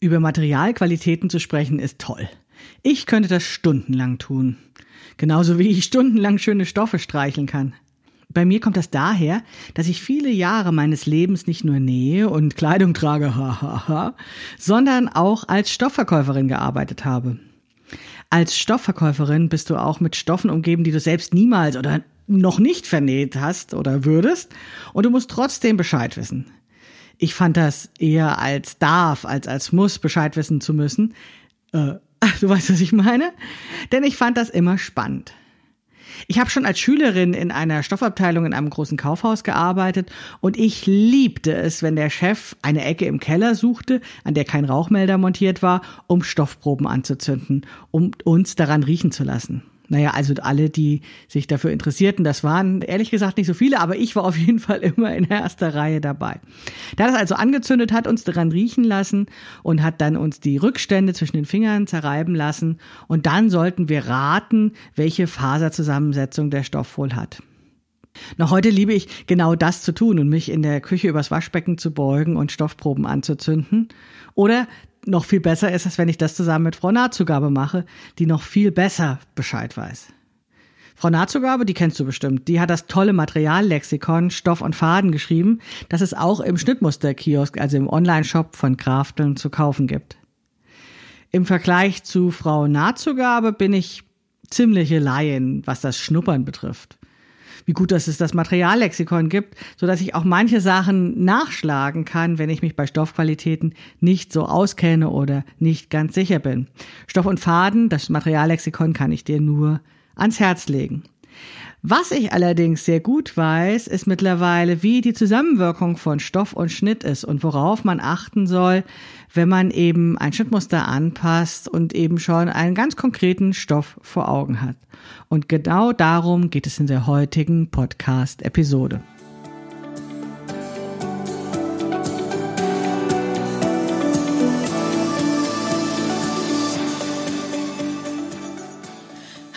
Über Materialqualitäten zu sprechen ist toll. Ich könnte das stundenlang tun. Genauso wie ich stundenlang schöne Stoffe streicheln kann. Bei mir kommt das daher, dass ich viele Jahre meines Lebens nicht nur nähe und Kleidung trage, hahaha, sondern auch als Stoffverkäuferin gearbeitet habe. Als Stoffverkäuferin bist du auch mit Stoffen umgeben, die du selbst niemals oder noch nicht vernäht hast oder würdest, und du musst trotzdem Bescheid wissen. Ich fand das eher als darf, als als muss Bescheid wissen zu müssen. Äh, du weißt, was ich meine? Denn ich fand das immer spannend. Ich habe schon als Schülerin in einer Stoffabteilung in einem großen Kaufhaus gearbeitet und ich liebte es, wenn der Chef eine Ecke im Keller suchte, an der kein Rauchmelder montiert war, um Stoffproben anzuzünden, um uns daran riechen zu lassen. Naja, also alle, die sich dafür interessierten, das waren ehrlich gesagt nicht so viele, aber ich war auf jeden Fall immer in erster Reihe dabei. Da das also angezündet hat, uns daran riechen lassen und hat dann uns die Rückstände zwischen den Fingern zerreiben lassen und dann sollten wir raten, welche Faserzusammensetzung der Stoff wohl hat. Noch heute liebe ich genau das zu tun und mich in der Küche übers Waschbecken zu beugen und Stoffproben anzuzünden. Oder noch viel besser ist es, wenn ich das zusammen mit Frau Nahtzugabe mache, die noch viel besser Bescheid weiß. Frau Nahtzugabe, die kennst du bestimmt, die hat das tolle Materiallexikon Stoff und Faden geschrieben, das es auch im Schnittmusterkiosk, also im Online-Shop von Krafteln zu kaufen gibt. Im Vergleich zu Frau Nahtzugabe bin ich ziemliche Laien, was das Schnuppern betrifft wie gut, dass es das Materiallexikon gibt, so dass ich auch manche Sachen nachschlagen kann, wenn ich mich bei Stoffqualitäten nicht so auskenne oder nicht ganz sicher bin. Stoff und Faden, das Materiallexikon kann ich dir nur ans Herz legen. Was ich allerdings sehr gut weiß, ist mittlerweile, wie die Zusammenwirkung von Stoff und Schnitt ist und worauf man achten soll, wenn man eben ein Schnittmuster anpasst und eben schon einen ganz konkreten Stoff vor Augen hat. Und genau darum geht es in der heutigen Podcast-Episode.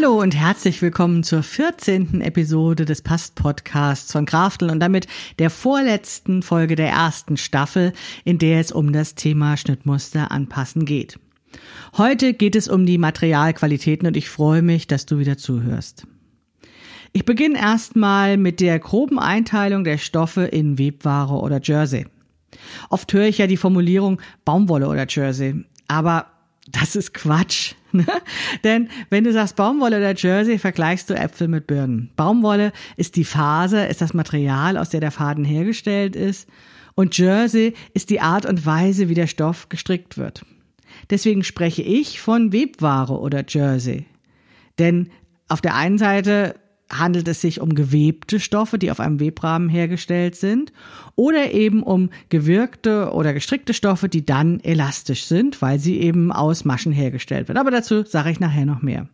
Hallo und herzlich willkommen zur 14. Episode des Past-Podcasts von Krafteln und damit der vorletzten Folge der ersten Staffel, in der es um das Thema Schnittmuster anpassen geht. Heute geht es um die Materialqualitäten und ich freue mich, dass du wieder zuhörst. Ich beginne erstmal mit der groben Einteilung der Stoffe in Webware oder Jersey. Oft höre ich ja die Formulierung Baumwolle oder Jersey, aber das ist Quatsch. Ne? Denn wenn du sagst Baumwolle oder Jersey, vergleichst du Äpfel mit Birnen. Baumwolle ist die Faser, ist das Material, aus der der Faden hergestellt ist. Und Jersey ist die Art und Weise, wie der Stoff gestrickt wird. Deswegen spreche ich von Webware oder Jersey. Denn auf der einen Seite handelt es sich um gewebte Stoffe, die auf einem Webrahmen hergestellt sind, oder eben um gewirkte oder gestrickte Stoffe, die dann elastisch sind, weil sie eben aus Maschen hergestellt werden. Aber dazu sage ich nachher noch mehr.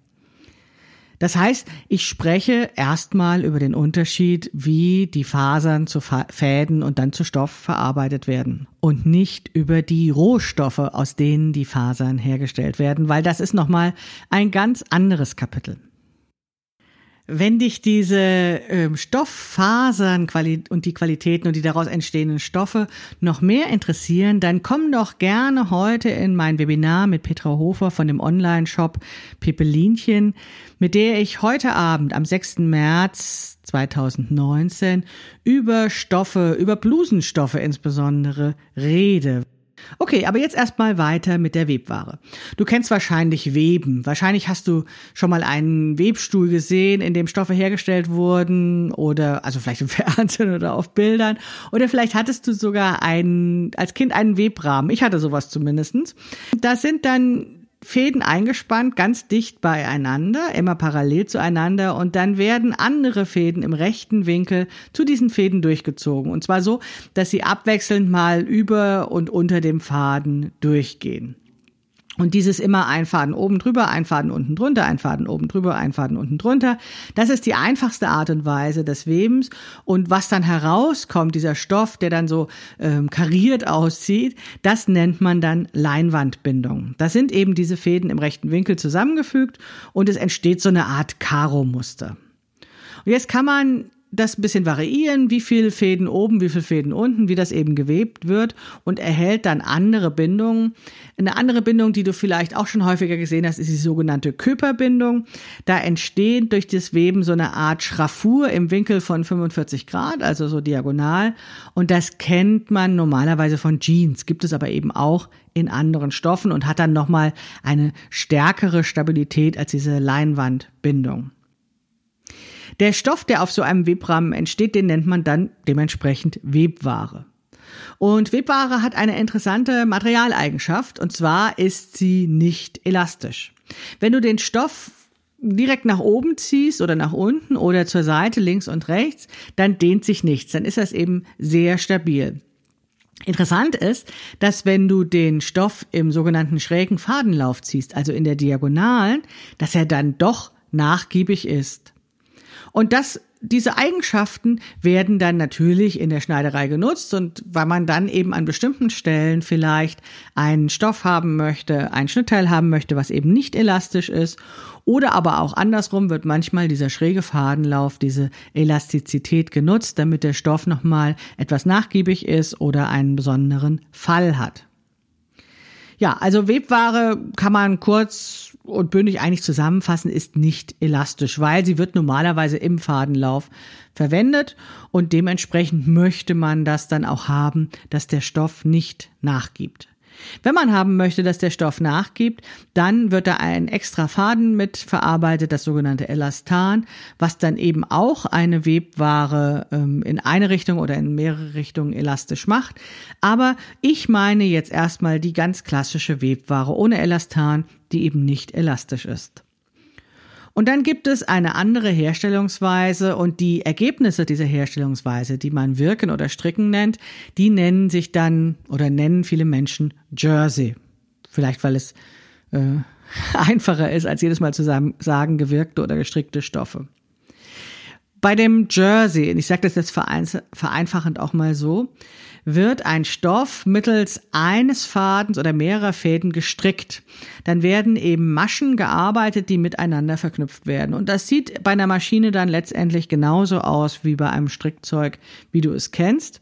Das heißt, ich spreche erstmal über den Unterschied, wie die Fasern zu Fäden und dann zu Stoff verarbeitet werden und nicht über die Rohstoffe, aus denen die Fasern hergestellt werden, weil das ist nochmal ein ganz anderes Kapitel. Wenn dich diese ähm, Stofffasern und die Qualitäten und die daraus entstehenden Stoffe noch mehr interessieren, dann komm doch gerne heute in mein Webinar mit Petra Hofer von dem Online-Shop Pippelinchen, mit der ich heute Abend am 6. März 2019 über Stoffe, über Blusenstoffe insbesondere rede. Okay, aber jetzt erstmal weiter mit der Webware. Du kennst wahrscheinlich Weben. Wahrscheinlich hast du schon mal einen Webstuhl gesehen, in dem Stoffe hergestellt wurden oder also vielleicht im Fernsehen oder auf Bildern oder vielleicht hattest du sogar einen als Kind einen Webrahmen. Ich hatte sowas zumindestens. Das sind dann Fäden eingespannt, ganz dicht beieinander, immer parallel zueinander und dann werden andere Fäden im rechten Winkel zu diesen Fäden durchgezogen. Und zwar so, dass sie abwechselnd mal über und unter dem Faden durchgehen. Und dieses immer ein Faden oben drüber, ein Faden unten drunter, ein Faden oben drüber, ein Faden unten drunter. Das ist die einfachste Art und Weise des Webens. Und was dann herauskommt, dieser Stoff, der dann so ähm, kariert aussieht, das nennt man dann Leinwandbindung. Das sind eben diese Fäden im rechten Winkel zusammengefügt und es entsteht so eine Art Karo-Muster. Und jetzt kann man das ein bisschen variieren, wie viel Fäden oben, wie viel Fäden unten, wie das eben gewebt wird und erhält dann andere Bindungen. Eine andere Bindung, die du vielleicht auch schon häufiger gesehen hast, ist die sogenannte Köperbindung. Da entsteht durch das Weben so eine Art Schraffur im Winkel von 45 Grad, also so diagonal. Und das kennt man normalerweise von Jeans, gibt es aber eben auch in anderen Stoffen und hat dann nochmal eine stärkere Stabilität als diese Leinwandbindung. Der Stoff, der auf so einem Webrahmen entsteht, den nennt man dann dementsprechend Webware. Und Webware hat eine interessante Materialeigenschaft, und zwar ist sie nicht elastisch. Wenn du den Stoff direkt nach oben ziehst oder nach unten oder zur Seite, links und rechts, dann dehnt sich nichts. Dann ist das eben sehr stabil. Interessant ist, dass wenn du den Stoff im sogenannten schrägen Fadenlauf ziehst, also in der Diagonalen, dass er dann doch nachgiebig ist. Und das, diese Eigenschaften werden dann natürlich in der Schneiderei genutzt und weil man dann eben an bestimmten Stellen vielleicht einen Stoff haben möchte, ein Schnittteil haben möchte, was eben nicht elastisch ist oder aber auch andersrum wird manchmal dieser schräge Fadenlauf, diese Elastizität genutzt, damit der Stoff nochmal etwas nachgiebig ist oder einen besonderen Fall hat. Ja, also Webware kann man kurz und bündig eigentlich zusammenfassen, ist nicht elastisch, weil sie wird normalerweise im Fadenlauf verwendet und dementsprechend möchte man das dann auch haben, dass der Stoff nicht nachgibt. Wenn man haben möchte, dass der Stoff nachgibt, dann wird da ein extra Faden mit verarbeitet, das sogenannte Elastan, was dann eben auch eine Webware ähm, in eine Richtung oder in mehrere Richtungen elastisch macht. Aber ich meine jetzt erstmal die ganz klassische Webware ohne Elastan, die eben nicht elastisch ist. Und dann gibt es eine andere Herstellungsweise und die Ergebnisse dieser Herstellungsweise, die man Wirken oder Stricken nennt, die nennen sich dann oder nennen viele Menschen Jersey. Vielleicht weil es äh, einfacher ist, als jedes Mal zu sagen, gewirkte oder gestrickte Stoffe. Bei dem Jersey, und ich sage das jetzt vereinfachend auch mal so, wird ein Stoff mittels eines Fadens oder mehrerer Fäden gestrickt. Dann werden eben Maschen gearbeitet, die miteinander verknüpft werden. Und das sieht bei einer Maschine dann letztendlich genauso aus wie bei einem Strickzeug, wie du es kennst.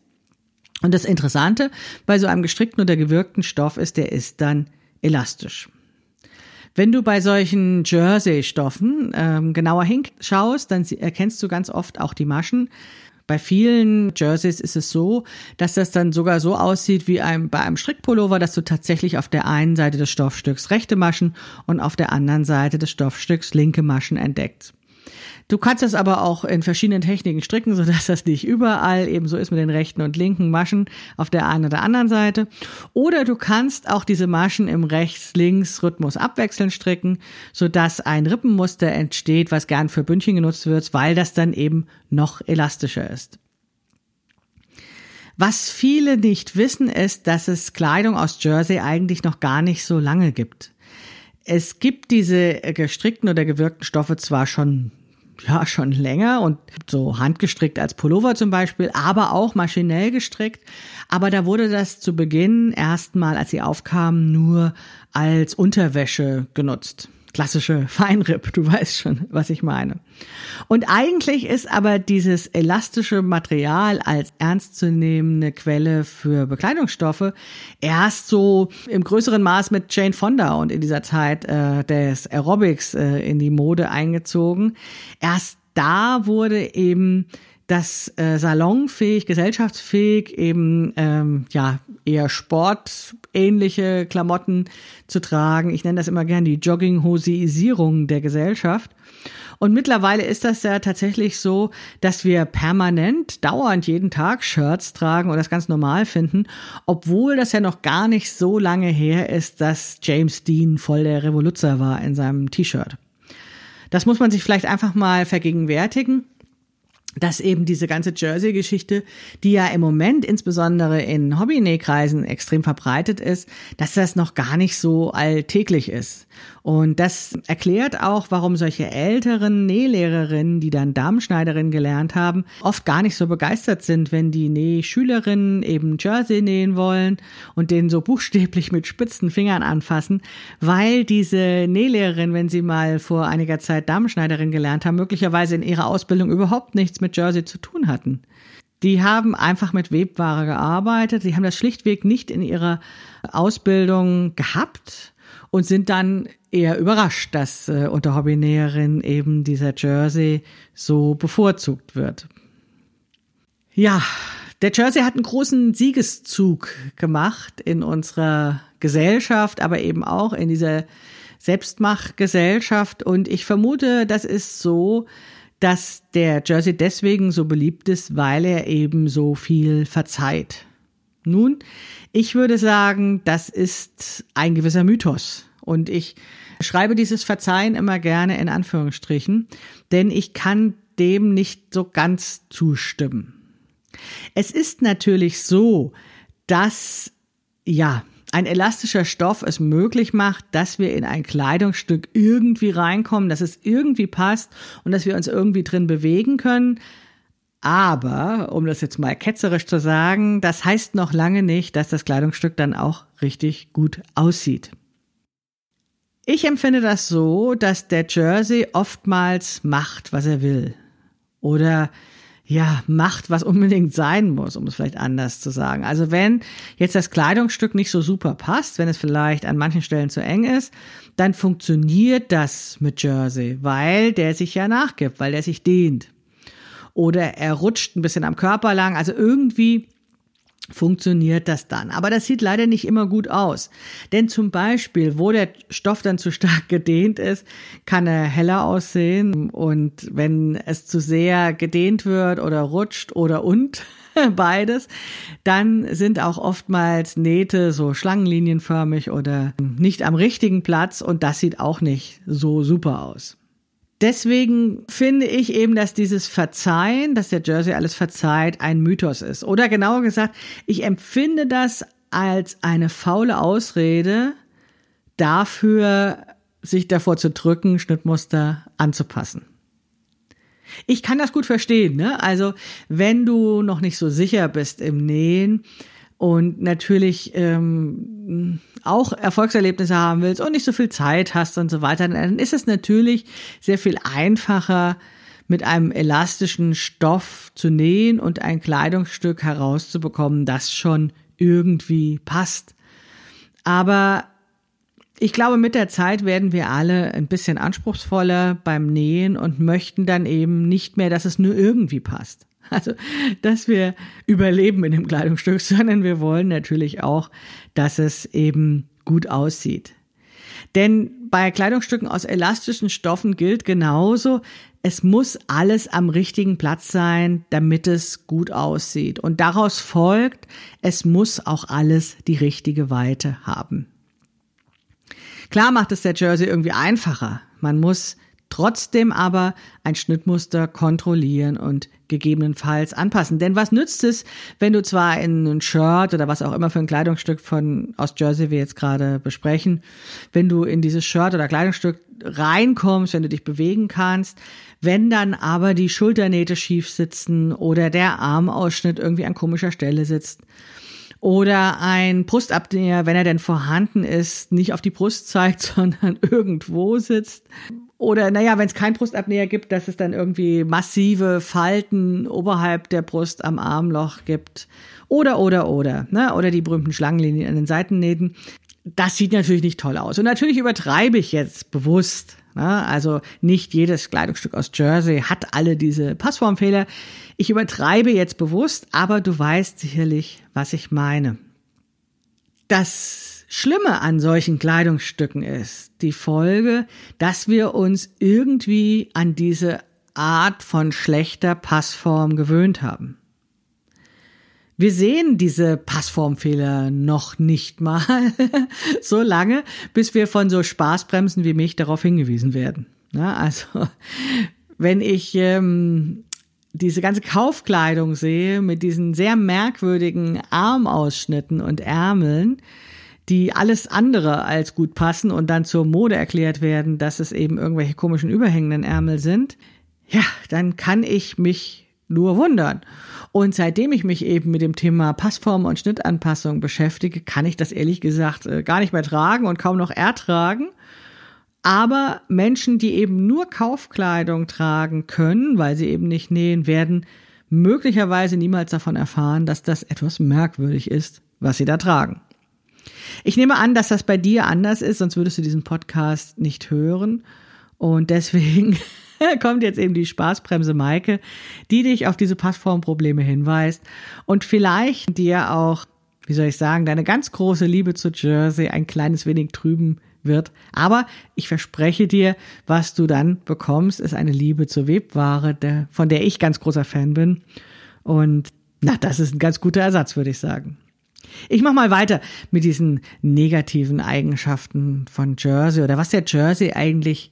Und das Interessante bei so einem gestrickten oder gewirkten Stoff ist, der ist dann elastisch. Wenn du bei solchen Jersey-Stoffen ähm, genauer hinschaust, dann erkennst du ganz oft auch die Maschen. Bei vielen Jerseys ist es so, dass das dann sogar so aussieht wie ein, bei einem Strickpullover, dass du tatsächlich auf der einen Seite des Stoffstücks rechte Maschen und auf der anderen Seite des Stoffstücks linke Maschen entdeckst. Du kannst das aber auch in verschiedenen Techniken stricken, sodass das nicht überall eben so ist mit den rechten und linken Maschen auf der einen oder anderen Seite. Oder du kannst auch diese Maschen im Rechts-Links-Rhythmus abwechselnd stricken, sodass ein Rippenmuster entsteht, was gern für Bündchen genutzt wird, weil das dann eben noch elastischer ist. Was viele nicht wissen, ist, dass es Kleidung aus Jersey eigentlich noch gar nicht so lange gibt. Es gibt diese gestrickten oder gewirkten Stoffe zwar schon ja schon länger und so handgestrickt als Pullover zum Beispiel, aber auch maschinell gestrickt. Aber da wurde das zu Beginn erstmal, als sie aufkamen, nur als Unterwäsche genutzt klassische Feinripp, du weißt schon, was ich meine. Und eigentlich ist aber dieses elastische Material als ernstzunehmende Quelle für Bekleidungsstoffe erst so im größeren Maß mit Jane Fonda und in dieser Zeit äh, des Aerobics äh, in die Mode eingezogen. Erst da wurde eben das äh, salonfähig, gesellschaftsfähig, eben ähm, ja eher sportähnliche Klamotten zu tragen. Ich nenne das immer gern die Jogginghosisierung der Gesellschaft. Und mittlerweile ist das ja tatsächlich so, dass wir permanent, dauernd jeden Tag Shirts tragen und das ganz normal finden, obwohl das ja noch gar nicht so lange her ist, dass James Dean voll der Revoluzer war in seinem T-Shirt. Das muss man sich vielleicht einfach mal vergegenwärtigen dass eben diese ganze Jersey-Geschichte, die ja im Moment insbesondere in Hobbynähkreisen extrem verbreitet ist, dass das noch gar nicht so alltäglich ist. Und das erklärt auch, warum solche älteren Nählehrerinnen, die dann Damenschneiderin gelernt haben, oft gar nicht so begeistert sind, wenn die Nähschülerinnen eben Jersey nähen wollen und den so buchstäblich mit spitzen Fingern anfassen, weil diese Nählehrerin, wenn sie mal vor einiger Zeit Damenschneiderin gelernt haben, möglicherweise in ihrer Ausbildung überhaupt nichts mit Jersey zu tun hatten. Die haben einfach mit Webware gearbeitet, die haben das schlichtweg nicht in ihrer Ausbildung gehabt und sind dann eher überrascht, dass äh, unter Hobbynäherin eben dieser Jersey so bevorzugt wird. Ja, der Jersey hat einen großen Siegeszug gemacht in unserer Gesellschaft, aber eben auch in dieser Selbstmachgesellschaft. Und ich vermute, das ist so, dass der Jersey deswegen so beliebt ist, weil er eben so viel verzeiht. Nun, ich würde sagen, das ist ein gewisser Mythos. Und ich schreibe dieses Verzeihen immer gerne in Anführungsstrichen, denn ich kann dem nicht so ganz zustimmen. Es ist natürlich so, dass ja, ein elastischer Stoff es möglich macht, dass wir in ein Kleidungsstück irgendwie reinkommen, dass es irgendwie passt und dass wir uns irgendwie drin bewegen können. Aber, um das jetzt mal ketzerisch zu sagen, das heißt noch lange nicht, dass das Kleidungsstück dann auch richtig gut aussieht. Ich empfinde das so, dass der Jersey oftmals macht, was er will. Oder ja, macht, was unbedingt sein muss, um es vielleicht anders zu sagen. Also wenn jetzt das Kleidungsstück nicht so super passt, wenn es vielleicht an manchen Stellen zu eng ist, dann funktioniert das mit Jersey, weil der sich ja nachgibt, weil der sich dehnt. Oder er rutscht ein bisschen am Körper lang. Also irgendwie funktioniert das dann. Aber das sieht leider nicht immer gut aus. Denn zum Beispiel, wo der Stoff dann zu stark gedehnt ist, kann er heller aussehen. Und wenn es zu sehr gedehnt wird oder rutscht oder und beides, dann sind auch oftmals Nähte so schlangenlinienförmig oder nicht am richtigen Platz und das sieht auch nicht so super aus. Deswegen finde ich eben, dass dieses Verzeihen, dass der Jersey alles verzeiht, ein Mythos ist. Oder genauer gesagt, ich empfinde das als eine faule Ausrede dafür, sich davor zu drücken, Schnittmuster anzupassen. Ich kann das gut verstehen, ne? Also, wenn du noch nicht so sicher bist im Nähen, und natürlich ähm, auch Erfolgserlebnisse haben willst und nicht so viel Zeit hast und so weiter, dann ist es natürlich sehr viel einfacher, mit einem elastischen Stoff zu nähen und ein Kleidungsstück herauszubekommen, das schon irgendwie passt. Aber ich glaube, mit der Zeit werden wir alle ein bisschen anspruchsvoller beim Nähen und möchten dann eben nicht mehr, dass es nur irgendwie passt. Also, dass wir überleben in dem Kleidungsstück, sondern wir wollen natürlich auch, dass es eben gut aussieht. Denn bei Kleidungsstücken aus elastischen Stoffen gilt genauso, es muss alles am richtigen Platz sein, damit es gut aussieht. Und daraus folgt, es muss auch alles die richtige Weite haben. Klar macht es der Jersey irgendwie einfacher. Man muss trotzdem aber ein Schnittmuster kontrollieren und gegebenenfalls anpassen. Denn was nützt es, wenn du zwar in ein Shirt oder was auch immer für ein Kleidungsstück von aus Jersey wir jetzt gerade besprechen, wenn du in dieses Shirt oder Kleidungsstück reinkommst, wenn du dich bewegen kannst, wenn dann aber die Schulternähte schief sitzen oder der Armausschnitt irgendwie an komischer Stelle sitzt oder ein Brustabnäher, wenn er denn vorhanden ist, nicht auf die Brust zeigt, sondern irgendwo sitzt oder naja, wenn es keinen Brustabnäher gibt, dass es dann irgendwie massive Falten oberhalb der Brust am Armloch gibt. Oder, oder, oder. Ne? Oder die berühmten Schlangenlinien an den Seitennähten. Das sieht natürlich nicht toll aus. Und natürlich übertreibe ich jetzt bewusst. Ne? Also nicht jedes Kleidungsstück aus Jersey hat alle diese Passformfehler. Ich übertreibe jetzt bewusst, aber du weißt sicherlich, was ich meine. Das Schlimme an solchen Kleidungsstücken ist die Folge, dass wir uns irgendwie an diese Art von schlechter Passform gewöhnt haben. Wir sehen diese Passformfehler noch nicht mal so lange, bis wir von so Spaßbremsen wie mich darauf hingewiesen werden. Na, also, wenn ich ähm, diese ganze Kaufkleidung sehe mit diesen sehr merkwürdigen Armausschnitten und Ärmeln, die alles andere als gut passen und dann zur Mode erklärt werden, dass es eben irgendwelche komischen überhängenden Ärmel sind, ja, dann kann ich mich nur wundern. Und seitdem ich mich eben mit dem Thema Passform und Schnittanpassung beschäftige, kann ich das ehrlich gesagt äh, gar nicht mehr tragen und kaum noch ertragen. Aber Menschen, die eben nur Kaufkleidung tragen können, weil sie eben nicht nähen, werden möglicherweise niemals davon erfahren, dass das etwas merkwürdig ist, was sie da tragen. Ich nehme an, dass das bei dir anders ist, sonst würdest du diesen Podcast nicht hören. Und deswegen kommt jetzt eben die Spaßbremse Maike, die dich auf diese Passformprobleme hinweist und vielleicht dir auch, wie soll ich sagen, deine ganz große Liebe zu Jersey ein kleines wenig trüben wird. Aber ich verspreche dir, was du dann bekommst, ist eine Liebe zur Webware, der, von der ich ganz großer Fan bin. Und na, das ist ein ganz guter Ersatz, würde ich sagen. Ich mache mal weiter mit diesen negativen Eigenschaften von Jersey oder was der Jersey eigentlich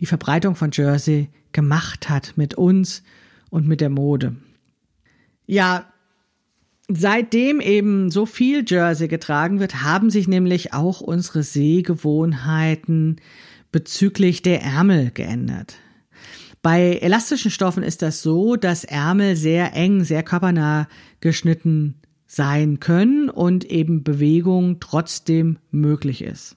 die Verbreitung von Jersey gemacht hat mit uns und mit der Mode. Ja, seitdem eben so viel Jersey getragen wird, haben sich nämlich auch unsere Sehgewohnheiten bezüglich der Ärmel geändert. Bei elastischen Stoffen ist das so, dass Ärmel sehr eng, sehr körpernah geschnitten sein können und eben Bewegung trotzdem möglich ist.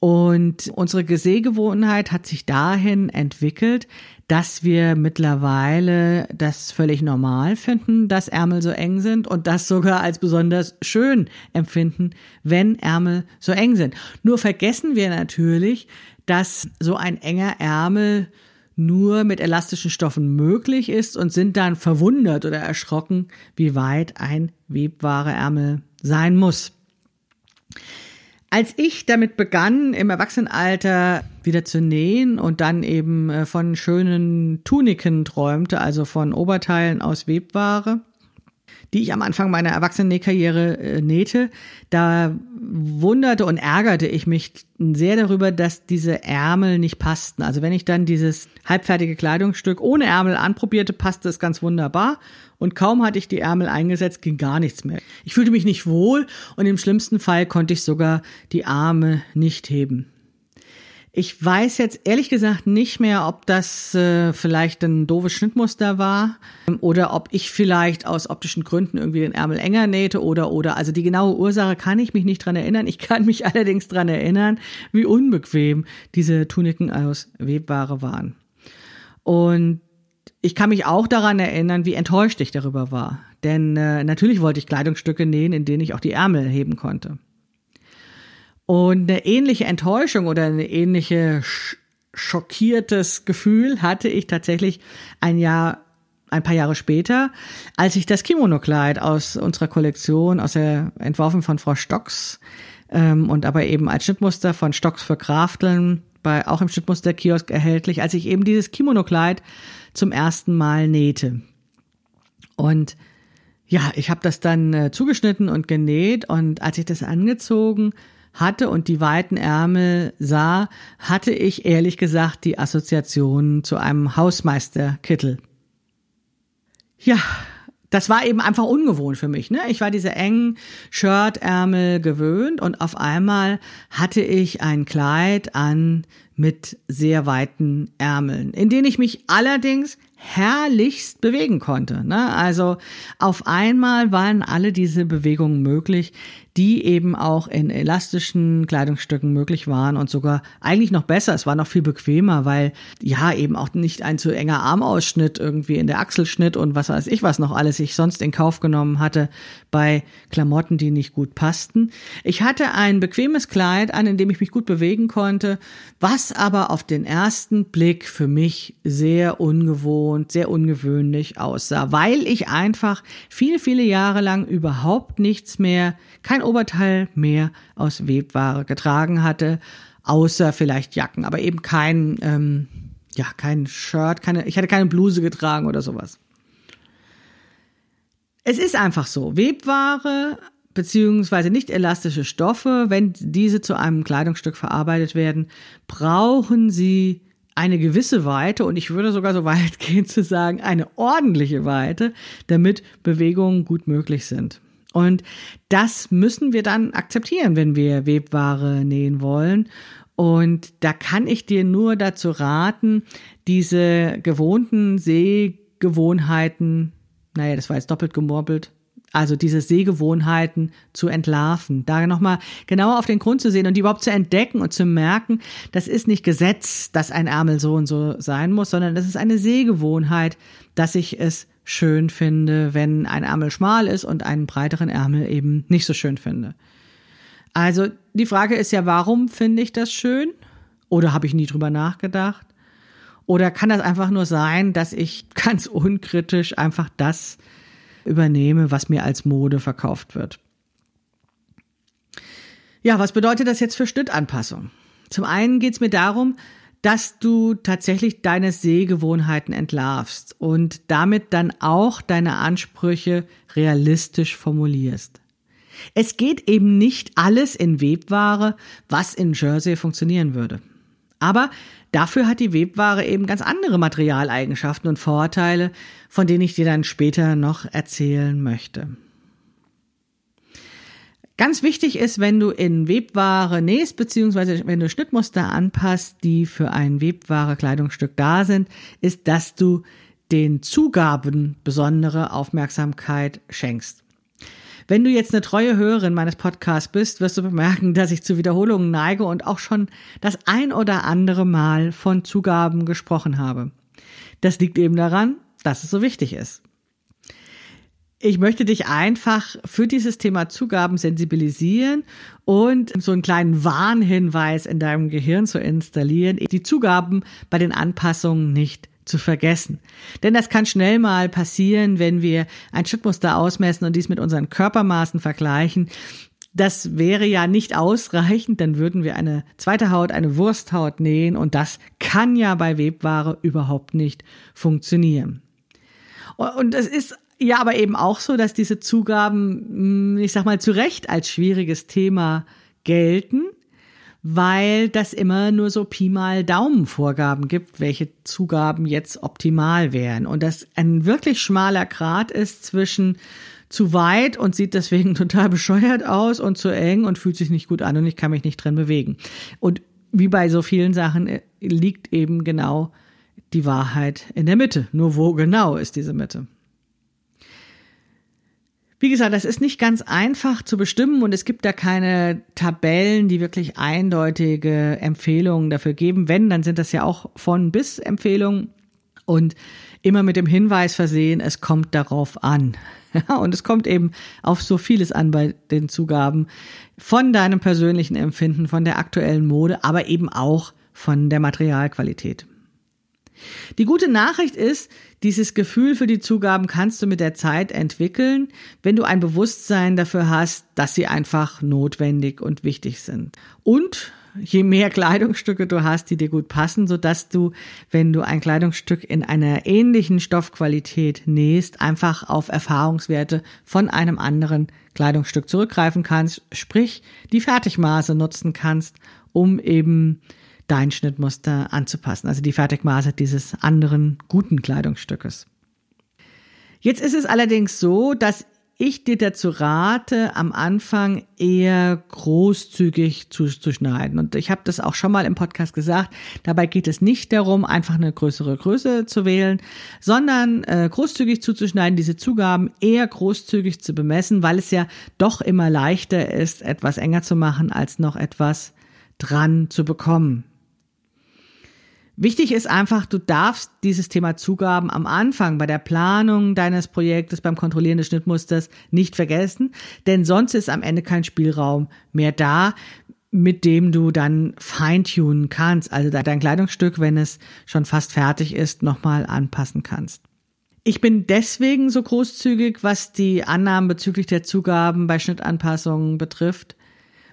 Und unsere Sehgewohnheit hat sich dahin entwickelt, dass wir mittlerweile das völlig normal finden, dass Ärmel so eng sind und das sogar als besonders schön empfinden, wenn Ärmel so eng sind. Nur vergessen wir natürlich, dass so ein enger Ärmel nur mit elastischen Stoffen möglich ist und sind dann verwundert oder erschrocken, wie weit ein Webware-Ärmel sein muss. Als ich damit begann, im Erwachsenenalter wieder zu nähen und dann eben äh, von schönen Tuniken träumte, also von Oberteilen aus Webware, die ich am Anfang meiner Erwachsenennähkarriere äh, nähte, da wunderte und ärgerte ich mich sehr darüber, dass diese Ärmel nicht passten. Also wenn ich dann dieses halbfertige Kleidungsstück ohne Ärmel anprobierte, passte es ganz wunderbar. Und kaum hatte ich die Ärmel eingesetzt, ging gar nichts mehr. Ich fühlte mich nicht wohl und im schlimmsten Fall konnte ich sogar die Arme nicht heben. Ich weiß jetzt ehrlich gesagt nicht mehr, ob das äh, vielleicht ein doofes Schnittmuster war ähm, oder ob ich vielleicht aus optischen Gründen irgendwie den Ärmel enger nähte oder oder. Also die genaue Ursache kann ich mich nicht dran erinnern. Ich kann mich allerdings dran erinnern, wie unbequem diese Tuniken aus Webware waren. Und ich kann mich auch daran erinnern, wie enttäuscht ich darüber war. Denn äh, natürlich wollte ich Kleidungsstücke nähen, in denen ich auch die Ärmel heben konnte. Und eine ähnliche Enttäuschung oder eine ähnliche schockiertes Gefühl hatte ich tatsächlich ein Jahr ein paar Jahre später, als ich das Kimono-Kleid aus unserer Kollektion, aus der entworfen von Frau Stocks ähm, und aber eben als Schnittmuster von Stocks für Krafteln, bei auch im Schnittmuster-Kiosk erhältlich, als ich eben dieses Kimono-Kleid zum ersten Mal nähte. Und ja, ich habe das dann äh, zugeschnitten und genäht und als ich das angezogen hatte und die weiten Ärmel sah, hatte ich ehrlich gesagt die Assoziation zu einem Hausmeisterkittel. Ja, das war eben einfach ungewohnt für mich. Ne? Ich war diese engen Shirtärmel gewöhnt und auf einmal hatte ich ein Kleid an mit sehr weiten Ärmeln, in denen ich mich allerdings herrlichst bewegen konnte. Ne? Also auf einmal waren alle diese Bewegungen möglich, die eben auch in elastischen Kleidungsstücken möglich waren und sogar eigentlich noch besser. Es war noch viel bequemer, weil ja eben auch nicht ein zu enger Armausschnitt irgendwie in der Achselschnitt und was weiß ich was noch alles ich sonst in Kauf genommen hatte bei Klamotten, die nicht gut passten. Ich hatte ein bequemes Kleid an, in dem ich mich gut bewegen konnte, was aber auf den ersten Blick für mich sehr ungewohnt ungewohnt, sehr ungewöhnlich aussah, weil ich einfach viele, viele Jahre lang überhaupt nichts mehr, kein Oberteil mehr aus Webware getragen hatte, außer vielleicht Jacken, aber eben kein, ähm, ja, kein Shirt, keine, ich hatte keine Bluse getragen oder sowas. Es ist einfach so. Webware beziehungsweise nicht elastische Stoffe, wenn diese zu einem Kleidungsstück verarbeitet werden, brauchen sie eine gewisse Weite und ich würde sogar so weit gehen zu sagen, eine ordentliche Weite, damit Bewegungen gut möglich sind. Und das müssen wir dann akzeptieren, wenn wir Webware nähen wollen. Und da kann ich dir nur dazu raten, diese gewohnten Sehgewohnheiten, naja, das war jetzt doppelt gemorbelt, also diese Sehgewohnheiten zu entlarven, da nochmal genauer auf den Grund zu sehen und die überhaupt zu entdecken und zu merken, das ist nicht Gesetz, dass ein Ärmel so und so sein muss, sondern das ist eine Sehgewohnheit, dass ich es schön finde, wenn ein Ärmel schmal ist und einen breiteren Ärmel eben nicht so schön finde. Also die Frage ist ja, warum finde ich das schön? Oder habe ich nie drüber nachgedacht? Oder kann das einfach nur sein, dass ich ganz unkritisch einfach das übernehme, was mir als Mode verkauft wird. Ja, was bedeutet das jetzt für Schnittanpassung? Zum einen geht es mir darum, dass du tatsächlich deine Sehgewohnheiten entlarvst und damit dann auch deine Ansprüche realistisch formulierst. Es geht eben nicht alles in Webware, was in Jersey funktionieren würde. Aber dafür hat die Webware eben ganz andere Materialeigenschaften und Vorteile, von denen ich dir dann später noch erzählen möchte. Ganz wichtig ist, wenn du in Webware nähst, beziehungsweise wenn du Schnittmuster anpasst, die für ein Webware-Kleidungsstück da sind, ist, dass du den Zugaben besondere Aufmerksamkeit schenkst. Wenn du jetzt eine treue Hörerin meines Podcasts bist, wirst du bemerken, dass ich zu Wiederholungen neige und auch schon das ein oder andere Mal von Zugaben gesprochen habe. Das liegt eben daran, dass es so wichtig ist. Ich möchte dich einfach für dieses Thema Zugaben sensibilisieren und so einen kleinen Warnhinweis in deinem Gehirn zu installieren, die Zugaben bei den Anpassungen nicht zu vergessen. Denn das kann schnell mal passieren, wenn wir ein Schnittmuster ausmessen und dies mit unseren Körpermaßen vergleichen. Das wäre ja nicht ausreichend, dann würden wir eine zweite Haut, eine Wursthaut nähen und das kann ja bei Webware überhaupt nicht funktionieren. Und es ist ja aber eben auch so, dass diese Zugaben, hm, ich sag mal, zu Recht als schwieriges Thema gelten weil das immer nur so Pi mal Daumenvorgaben gibt, welche Zugaben jetzt optimal wären. Und das ein wirklich schmaler Grad ist zwischen zu weit und sieht deswegen total bescheuert aus und zu eng und fühlt sich nicht gut an und ich kann mich nicht drin bewegen. Und wie bei so vielen Sachen äh, liegt eben genau die Wahrheit in der Mitte. Nur wo genau ist diese Mitte? Wie gesagt, das ist nicht ganz einfach zu bestimmen und es gibt da keine Tabellen, die wirklich eindeutige Empfehlungen dafür geben. Wenn, dann sind das ja auch von bis Empfehlungen und immer mit dem Hinweis versehen, es kommt darauf an. und es kommt eben auf so vieles an bei den Zugaben von deinem persönlichen Empfinden, von der aktuellen Mode, aber eben auch von der Materialqualität. Die gute Nachricht ist, dieses Gefühl für die Zugaben kannst du mit der Zeit entwickeln, wenn du ein Bewusstsein dafür hast, dass sie einfach notwendig und wichtig sind. Und je mehr Kleidungsstücke du hast, die dir gut passen, so dass du, wenn du ein Kleidungsstück in einer ähnlichen Stoffqualität nähst, einfach auf Erfahrungswerte von einem anderen Kleidungsstück zurückgreifen kannst, sprich die Fertigmaße nutzen kannst, um eben dein Schnittmuster anzupassen, also die Fertigmaße dieses anderen guten Kleidungsstückes. Jetzt ist es allerdings so, dass ich dir dazu rate, am Anfang eher großzügig zuzuschneiden. Und ich habe das auch schon mal im Podcast gesagt. Dabei geht es nicht darum, einfach eine größere Größe zu wählen, sondern äh, großzügig zuzuschneiden, diese Zugaben eher großzügig zu bemessen, weil es ja doch immer leichter ist, etwas enger zu machen, als noch etwas dran zu bekommen. Wichtig ist einfach, du darfst dieses Thema Zugaben am Anfang bei der Planung deines Projektes, beim Kontrollieren des Schnittmusters nicht vergessen, denn sonst ist am Ende kein Spielraum mehr da. mit dem du dann feintunen kannst, also dein Kleidungsstück, wenn es schon fast fertig ist, nochmal anpassen kannst. Ich bin deswegen so großzügig, was die Annahmen bezüglich der Zugaben bei Schnittanpassungen betrifft,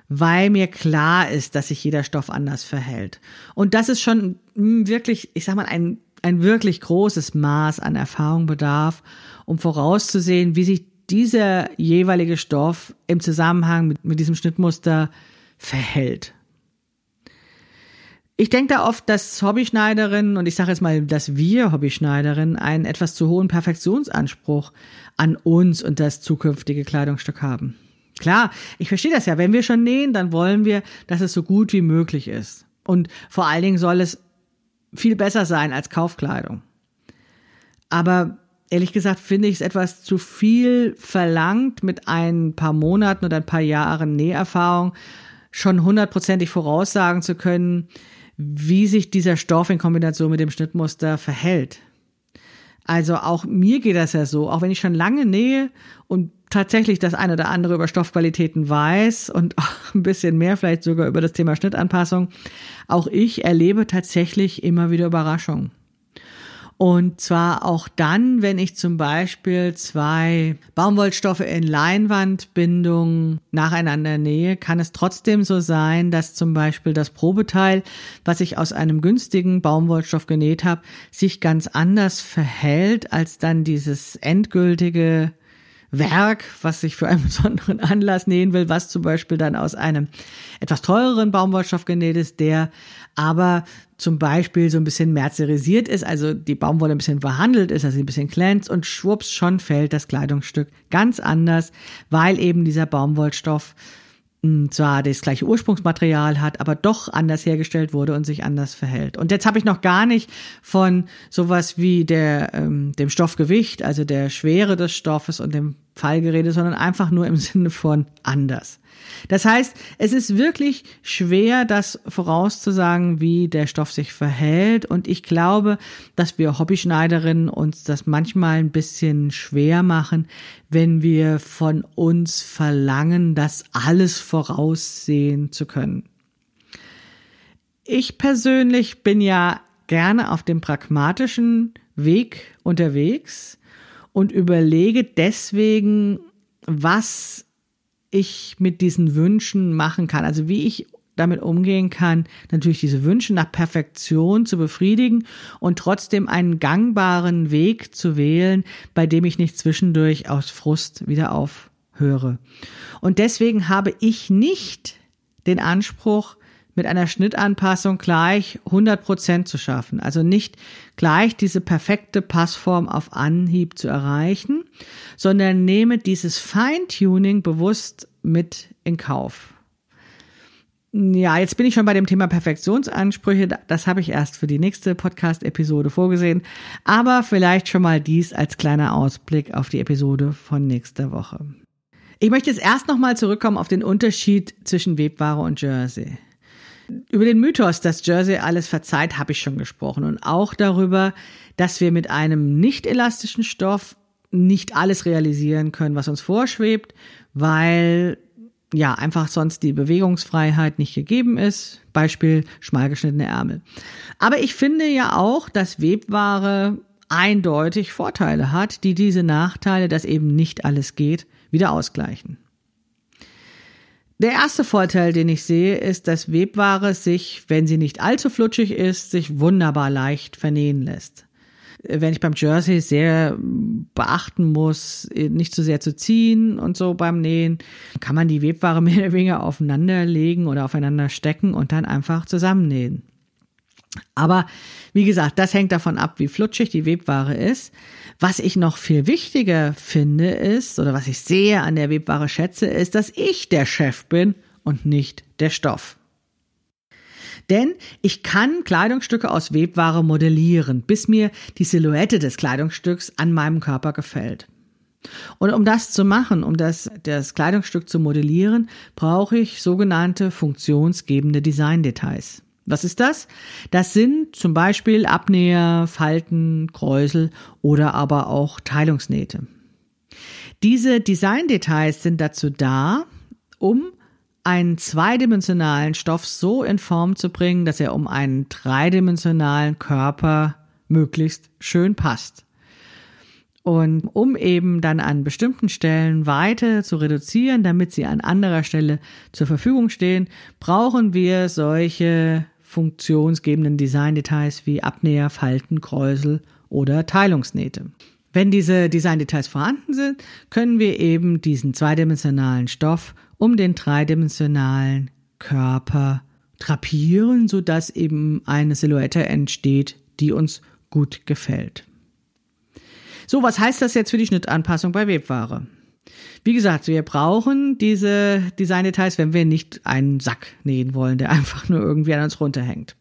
weil mir klar ist, dass sich jeder Stoff anders verhält. Und das ist schon wirklich, ich sag mal, ein, ein wirklich großes Maß an Erfahrung bedarf, um vorauszusehen, wie sich dieser jeweilige Stoff im Zusammenhang mit, mit diesem Schnittmuster verhält. Ich denke da oft, dass Hobbyschneiderinnen, und ich sage jetzt mal, dass wir Hobbyschneiderinnen einen etwas zu hohen Perfektionsanspruch an uns und das zukünftige Kleidungsstück haben. Klar, ich verstehe das ja. Wenn wir schon nähen, dann wollen wir, dass es so gut wie möglich ist. Und vor allen Dingen soll es viel besser sein als Kaufkleidung. Aber ehrlich gesagt finde ich es etwas zu viel verlangt, mit ein paar Monaten oder ein paar Jahren Näherfahrung schon hundertprozentig voraussagen zu können, wie sich dieser Stoff in Kombination mit dem Schnittmuster verhält. Also auch mir geht das ja so, auch wenn ich schon lange nähe und tatsächlich das eine oder andere über Stoffqualitäten weiß und auch ein bisschen mehr vielleicht sogar über das Thema Schnittanpassung, auch ich erlebe tatsächlich immer wieder Überraschungen. Und zwar auch dann, wenn ich zum Beispiel zwei Baumwollstoffe in Leinwandbindung nacheinander nähe, kann es trotzdem so sein, dass zum Beispiel das Probeteil, was ich aus einem günstigen Baumwollstoff genäht habe, sich ganz anders verhält als dann dieses endgültige Werk, was ich für einen besonderen Anlass nähen will, was zum Beispiel dann aus einem etwas teureren Baumwollstoff genäht ist, der aber zum Beispiel so ein bisschen merzerisiert ist, also die Baumwolle ein bisschen verhandelt ist, also ein bisschen glänzt und schwupps schon fällt das Kleidungsstück ganz anders, weil eben dieser Baumwollstoff zwar das gleiche Ursprungsmaterial hat, aber doch anders hergestellt wurde und sich anders verhält. Und jetzt habe ich noch gar nicht von sowas wie der ähm, dem Stoffgewicht, also der Schwere des Stoffes und dem Fallgerede, sondern einfach nur im Sinne von anders. Das heißt, es ist wirklich schwer, das vorauszusagen, wie der Stoff sich verhält. Und ich glaube, dass wir Hobbyschneiderinnen uns das manchmal ein bisschen schwer machen, wenn wir von uns verlangen, das alles voraussehen zu können. Ich persönlich bin ja gerne auf dem pragmatischen Weg unterwegs und überlege deswegen, was ich mit diesen Wünschen machen kann. Also wie ich damit umgehen kann, natürlich diese Wünsche nach Perfektion zu befriedigen und trotzdem einen gangbaren Weg zu wählen, bei dem ich nicht zwischendurch aus Frust wieder aufhöre. Und deswegen habe ich nicht den Anspruch, mit einer Schnittanpassung gleich 100 Prozent zu schaffen. Also nicht gleich diese perfekte Passform auf Anhieb zu erreichen, sondern nehme dieses Feintuning bewusst mit in Kauf. Ja, jetzt bin ich schon bei dem Thema Perfektionsansprüche. Das habe ich erst für die nächste Podcast-Episode vorgesehen. Aber vielleicht schon mal dies als kleiner Ausblick auf die Episode von nächster Woche. Ich möchte jetzt erst nochmal zurückkommen auf den Unterschied zwischen Webware und Jersey. Über den Mythos, dass Jersey alles verzeiht, habe ich schon gesprochen und auch darüber, dass wir mit einem nicht elastischen Stoff nicht alles realisieren können, was uns vorschwebt, weil ja einfach sonst die Bewegungsfreiheit nicht gegeben ist. Beispiel schmal geschnittene Ärmel. Aber ich finde ja auch, dass Webware eindeutig Vorteile hat, die diese Nachteile, dass eben nicht alles geht, wieder ausgleichen. Der erste Vorteil, den ich sehe, ist, dass Webware sich, wenn sie nicht allzu flutschig ist, sich wunderbar leicht vernähen lässt. Wenn ich beim Jersey sehr beachten muss, nicht zu sehr zu ziehen und so beim Nähen, kann man die Webware mehr oder weniger aufeinander legen oder aufeinander stecken und dann einfach zusammennähen. Aber wie gesagt, das hängt davon ab, wie flutschig die Webware ist. Was ich noch viel wichtiger finde ist, oder was ich sehr an der Webware schätze, ist, dass ich der Chef bin und nicht der Stoff. Denn ich kann Kleidungsstücke aus Webware modellieren, bis mir die Silhouette des Kleidungsstücks an meinem Körper gefällt. Und um das zu machen, um das, das Kleidungsstück zu modellieren, brauche ich sogenannte funktionsgebende Designdetails. Was ist das? Das sind zum Beispiel Abnäher, Falten, Kräusel oder aber auch Teilungsnähte. Diese Designdetails sind dazu da, um einen zweidimensionalen Stoff so in Form zu bringen, dass er um einen dreidimensionalen Körper möglichst schön passt. Und um eben dann an bestimmten Stellen Weite zu reduzieren, damit sie an anderer Stelle zur Verfügung stehen, brauchen wir solche funktionsgebenden Designdetails wie Abnäher, Falten, Kräusel oder Teilungsnähte. Wenn diese Designdetails vorhanden sind, können wir eben diesen zweidimensionalen Stoff um den dreidimensionalen Körper drapieren, sodass eben eine Silhouette entsteht, die uns gut gefällt. So, was heißt das jetzt für die Schnittanpassung bei Webware? Wie gesagt, wir brauchen diese Designdetails, wenn wir nicht einen Sack nähen wollen, der einfach nur irgendwie an uns runterhängt.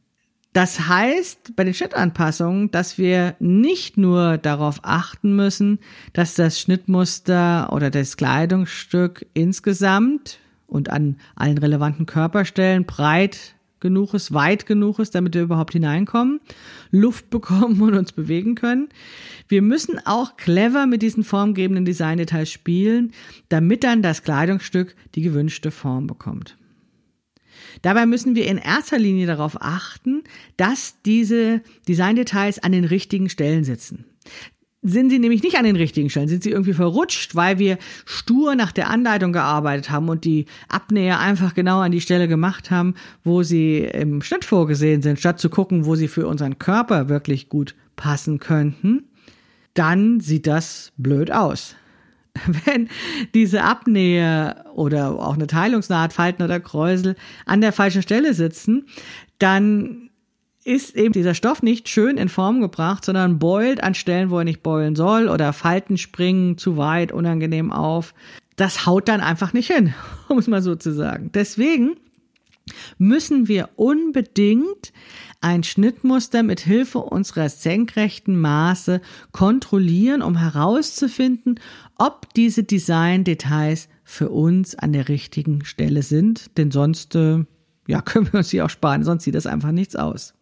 Das heißt bei den Schnittanpassungen, dass wir nicht nur darauf achten müssen, dass das Schnittmuster oder das Kleidungsstück insgesamt und an allen relevanten Körperstellen breit genug ist, weit genug ist, damit wir überhaupt hineinkommen, Luft bekommen und uns bewegen können. Wir müssen auch clever mit diesen formgebenden Designdetails spielen, damit dann das Kleidungsstück die gewünschte Form bekommt. Dabei müssen wir in erster Linie darauf achten, dass diese Designdetails an den richtigen Stellen sitzen sind sie nämlich nicht an den richtigen Stellen, sind sie irgendwie verrutscht, weil wir stur nach der Anleitung gearbeitet haben und die Abnäher einfach genau an die Stelle gemacht haben, wo sie im Schnitt vorgesehen sind, statt zu gucken, wo sie für unseren Körper wirklich gut passen könnten, dann sieht das blöd aus. Wenn diese Abnähe oder auch eine Teilungsnaht, Falten oder Kräusel an der falschen Stelle sitzen, dann ist eben dieser Stoff nicht schön in Form gebracht, sondern beult an Stellen, wo er nicht beulen soll oder Falten springen zu weit, unangenehm auf. Das haut dann einfach nicht hin, um es mal so zu sagen. Deswegen müssen wir unbedingt ein Schnittmuster mit Hilfe unserer senkrechten Maße kontrollieren, um herauszufinden, ob diese Design-Details für uns an der richtigen Stelle sind, denn sonst äh, ja, können wir uns die auch sparen, sonst sieht das einfach nichts aus.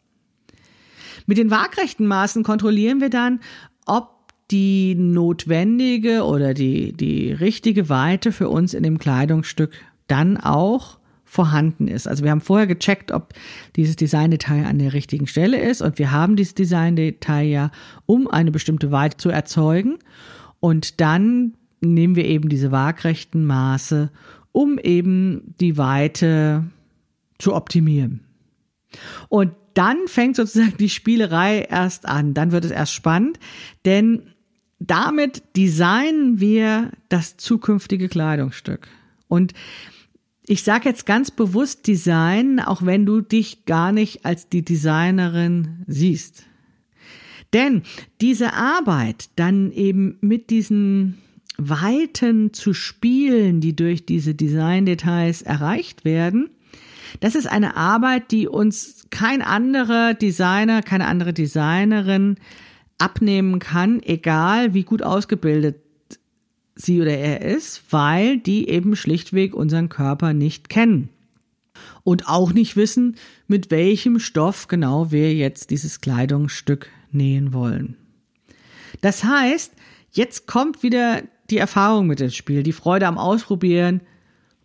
Mit den waagrechten Maßen kontrollieren wir dann, ob die notwendige oder die, die richtige Weite für uns in dem Kleidungsstück dann auch vorhanden ist. Also wir haben vorher gecheckt, ob dieses Designdetail an der richtigen Stelle ist und wir haben dieses Designdetail ja, um eine bestimmte Weite zu erzeugen und dann nehmen wir eben diese waagrechten Maße, um eben die Weite zu optimieren. Und dann fängt sozusagen die Spielerei erst an. Dann wird es erst spannend, denn damit designen wir das zukünftige Kleidungsstück. Und ich sage jetzt ganz bewusst Design, auch wenn du dich gar nicht als die Designerin siehst. Denn diese Arbeit dann eben mit diesen Weiten zu spielen, die durch diese Designdetails erreicht werden, das ist eine Arbeit, die uns kein anderer Designer, keine andere Designerin abnehmen kann, egal wie gut ausgebildet sie oder er ist, weil die eben schlichtweg unseren Körper nicht kennen. Und auch nicht wissen, mit welchem Stoff genau wir jetzt dieses Kleidungsstück nähen wollen. Das heißt, jetzt kommt wieder die Erfahrung mit ins Spiel, die Freude am Ausprobieren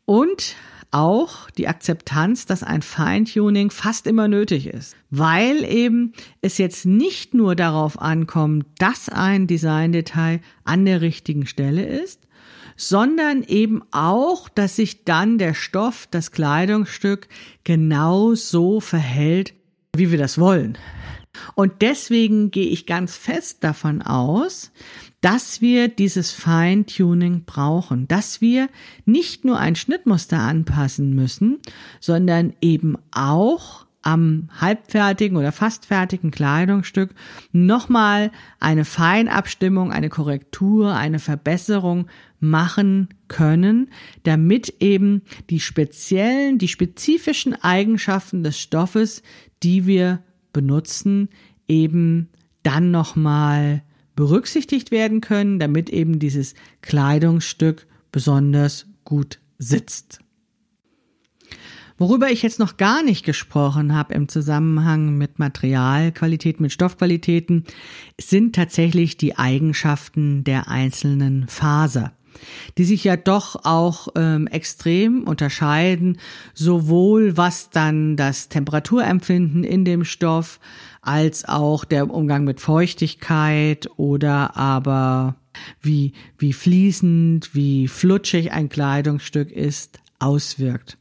und auch die Akzeptanz, dass ein Feintuning fast immer nötig ist, weil eben es jetzt nicht nur darauf ankommt, dass ein Designdetail an der richtigen Stelle ist, sondern eben auch, dass sich dann der Stoff, das Kleidungsstück genau so verhält, wie wir das wollen. Und deswegen gehe ich ganz fest davon aus, dass wir dieses Feintuning brauchen, dass wir nicht nur ein Schnittmuster anpassen müssen, sondern eben auch am halbfertigen oder fast fertigen Kleidungsstück nochmal eine Feinabstimmung, eine Korrektur, eine Verbesserung machen können, damit eben die speziellen, die spezifischen Eigenschaften des Stoffes, die wir benutzen, eben dann nochmal berücksichtigt werden können, damit eben dieses Kleidungsstück besonders gut sitzt. Worüber ich jetzt noch gar nicht gesprochen habe im Zusammenhang mit Materialqualitäten, mit Stoffqualitäten, sind tatsächlich die Eigenschaften der einzelnen Faser. Die sich ja doch auch ähm, extrem unterscheiden, sowohl was dann das Temperaturempfinden in dem Stoff als auch der Umgang mit Feuchtigkeit oder aber wie, wie fließend, wie flutschig ein Kleidungsstück ist, auswirkt.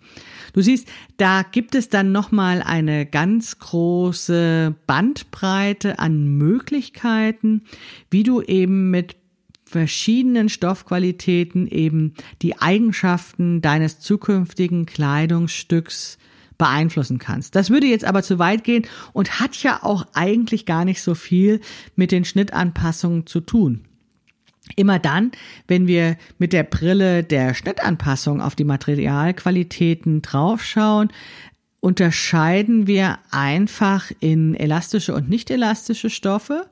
Du siehst, da gibt es dann nochmal eine ganz große Bandbreite an Möglichkeiten, wie du eben mit verschiedenen Stoffqualitäten eben die Eigenschaften deines zukünftigen Kleidungsstücks beeinflussen kannst. Das würde jetzt aber zu weit gehen und hat ja auch eigentlich gar nicht so viel mit den Schnittanpassungen zu tun. Immer dann, wenn wir mit der Brille der Schnittanpassung auf die Materialqualitäten draufschauen, unterscheiden wir einfach in elastische und nicht elastische Stoffe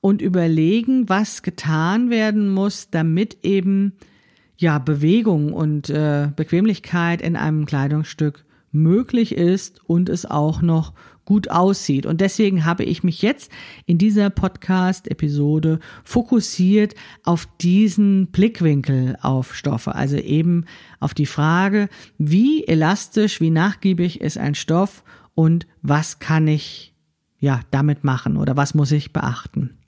und überlegen, was getan werden muss, damit eben ja Bewegung und äh, Bequemlichkeit in einem Kleidungsstück möglich ist und es auch noch gut aussieht. Und deswegen habe ich mich jetzt in dieser Podcast-Episode fokussiert auf diesen Blickwinkel auf Stoffe, also eben auf die Frage, wie elastisch, wie nachgiebig ist ein Stoff und was kann ich ja damit machen oder was muss ich beachten.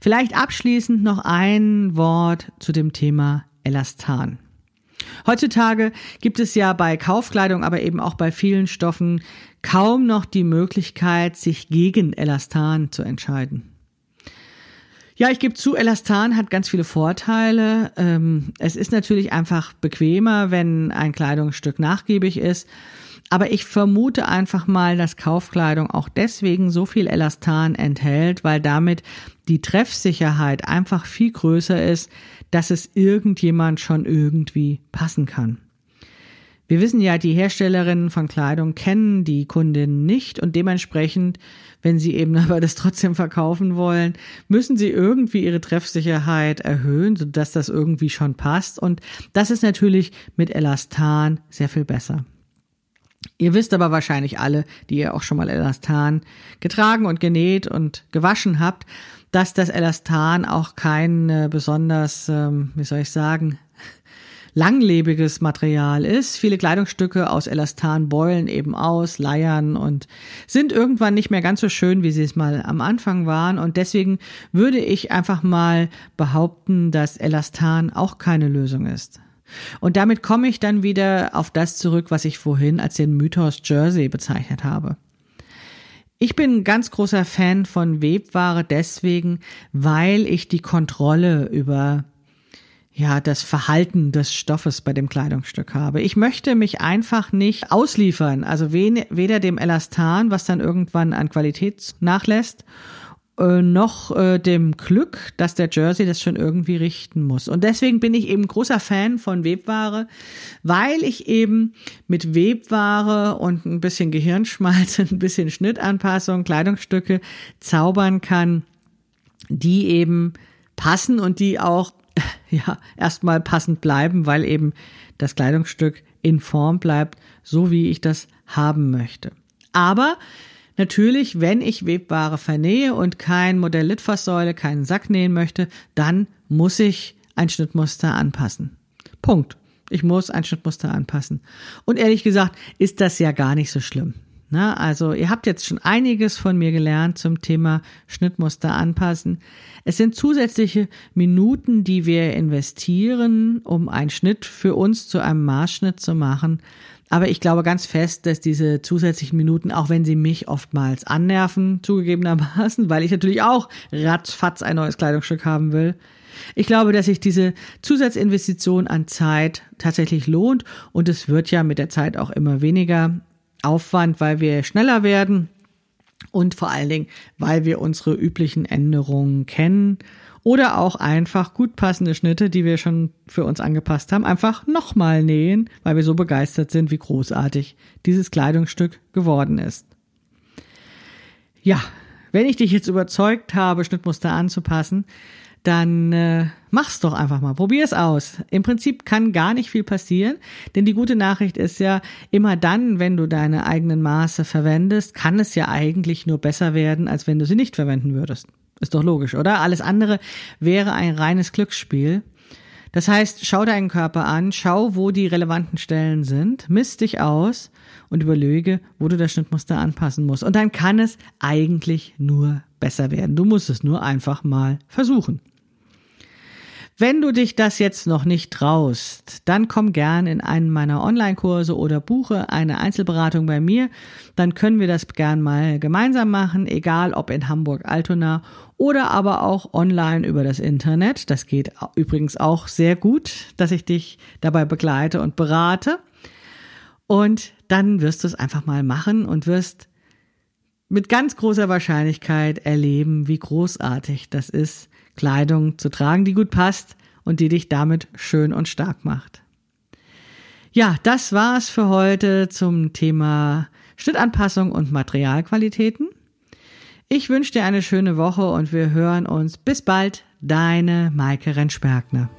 Vielleicht abschließend noch ein Wort zu dem Thema Elastan. Heutzutage gibt es ja bei Kaufkleidung, aber eben auch bei vielen Stoffen kaum noch die Möglichkeit, sich gegen Elastan zu entscheiden. Ja, ich gebe zu, Elastan hat ganz viele Vorteile. Ähm, es ist natürlich einfach bequemer, wenn ein Kleidungsstück nachgiebig ist. Aber ich vermute einfach mal, dass Kaufkleidung auch deswegen so viel Elastan enthält, weil damit die Treffsicherheit einfach viel größer ist, dass es irgendjemand schon irgendwie passen kann. Wir wissen ja, die Herstellerinnen von Kleidung kennen die Kundinnen nicht und dementsprechend, wenn sie eben aber das trotzdem verkaufen wollen, müssen sie irgendwie ihre Treffsicherheit erhöhen, sodass das irgendwie schon passt. Und das ist natürlich mit Elastan sehr viel besser. Ihr wisst aber wahrscheinlich alle, die ihr auch schon mal Elastan getragen und genäht und gewaschen habt, dass das Elastan auch kein äh, besonders, ähm, wie soll ich sagen, langlebiges Material ist. Viele Kleidungsstücke aus Elastan beulen eben aus, leiern und sind irgendwann nicht mehr ganz so schön, wie sie es mal am Anfang waren. Und deswegen würde ich einfach mal behaupten, dass Elastan auch keine Lösung ist. Und damit komme ich dann wieder auf das zurück, was ich vorhin als den Mythos Jersey bezeichnet habe. Ich bin ein ganz großer Fan von Webware deswegen, weil ich die Kontrolle über ja, das Verhalten des Stoffes bei dem Kleidungsstück habe. Ich möchte mich einfach nicht ausliefern, also weder dem Elastan, was dann irgendwann an Qualität nachlässt, äh, noch äh, dem Glück, dass der Jersey das schon irgendwie richten muss. Und deswegen bin ich eben großer Fan von Webware, weil ich eben mit Webware und ein bisschen Gehirnschmalz, ein bisschen Schnittanpassung, Kleidungsstücke zaubern kann, die eben passen und die auch ja erstmal passend bleiben, weil eben das Kleidungsstück in Form bleibt, so wie ich das haben möchte. Aber Natürlich, wenn ich Webware vernähe und kein Modell Litfaßsäule, keinen Sack nähen möchte, dann muss ich ein Schnittmuster anpassen. Punkt. Ich muss ein Schnittmuster anpassen. Und ehrlich gesagt ist das ja gar nicht so schlimm. Na, also ihr habt jetzt schon einiges von mir gelernt zum Thema Schnittmuster anpassen. Es sind zusätzliche Minuten, die wir investieren, um einen Schnitt für uns zu einem Maßschnitt zu machen. Aber ich glaube ganz fest, dass diese zusätzlichen Minuten, auch wenn sie mich oftmals annerven, zugegebenermaßen, weil ich natürlich auch ratzfatz ein neues Kleidungsstück haben will, ich glaube, dass sich diese Zusatzinvestition an Zeit tatsächlich lohnt. Und es wird ja mit der Zeit auch immer weniger Aufwand, weil wir schneller werden und vor allen Dingen, weil wir unsere üblichen Änderungen kennen oder auch einfach gut passende Schnitte, die wir schon für uns angepasst haben, einfach nochmal nähen, weil wir so begeistert sind, wie großartig dieses Kleidungsstück geworden ist. Ja, wenn ich dich jetzt überzeugt habe, Schnittmuster anzupassen, dann äh, mach's doch einfach mal. Probier es aus. Im Prinzip kann gar nicht viel passieren, denn die gute Nachricht ist ja, immer dann, wenn du deine eigenen Maße verwendest, kann es ja eigentlich nur besser werden, als wenn du sie nicht verwenden würdest. Ist doch logisch, oder? Alles andere wäre ein reines Glücksspiel. Das heißt, schau deinen Körper an, schau, wo die relevanten Stellen sind, misst dich aus und überlege, wo du das Schnittmuster anpassen musst. Und dann kann es eigentlich nur besser werden. Du musst es nur einfach mal versuchen. Wenn du dich das jetzt noch nicht traust, dann komm gern in einen meiner Online-Kurse oder buche eine Einzelberatung bei mir. Dann können wir das gern mal gemeinsam machen, egal ob in Hamburg-Altona oder aber auch online über das Internet. Das geht übrigens auch sehr gut, dass ich dich dabei begleite und berate. Und dann wirst du es einfach mal machen und wirst mit ganz großer Wahrscheinlichkeit erleben, wie großartig das ist, Kleidung zu tragen, die gut passt und die dich damit schön und stark macht. Ja, das war's für heute zum Thema Schnittanpassung und Materialqualitäten. Ich wünsche dir eine schöne Woche und wir hören uns bis bald. Deine Maike Rentschbergner.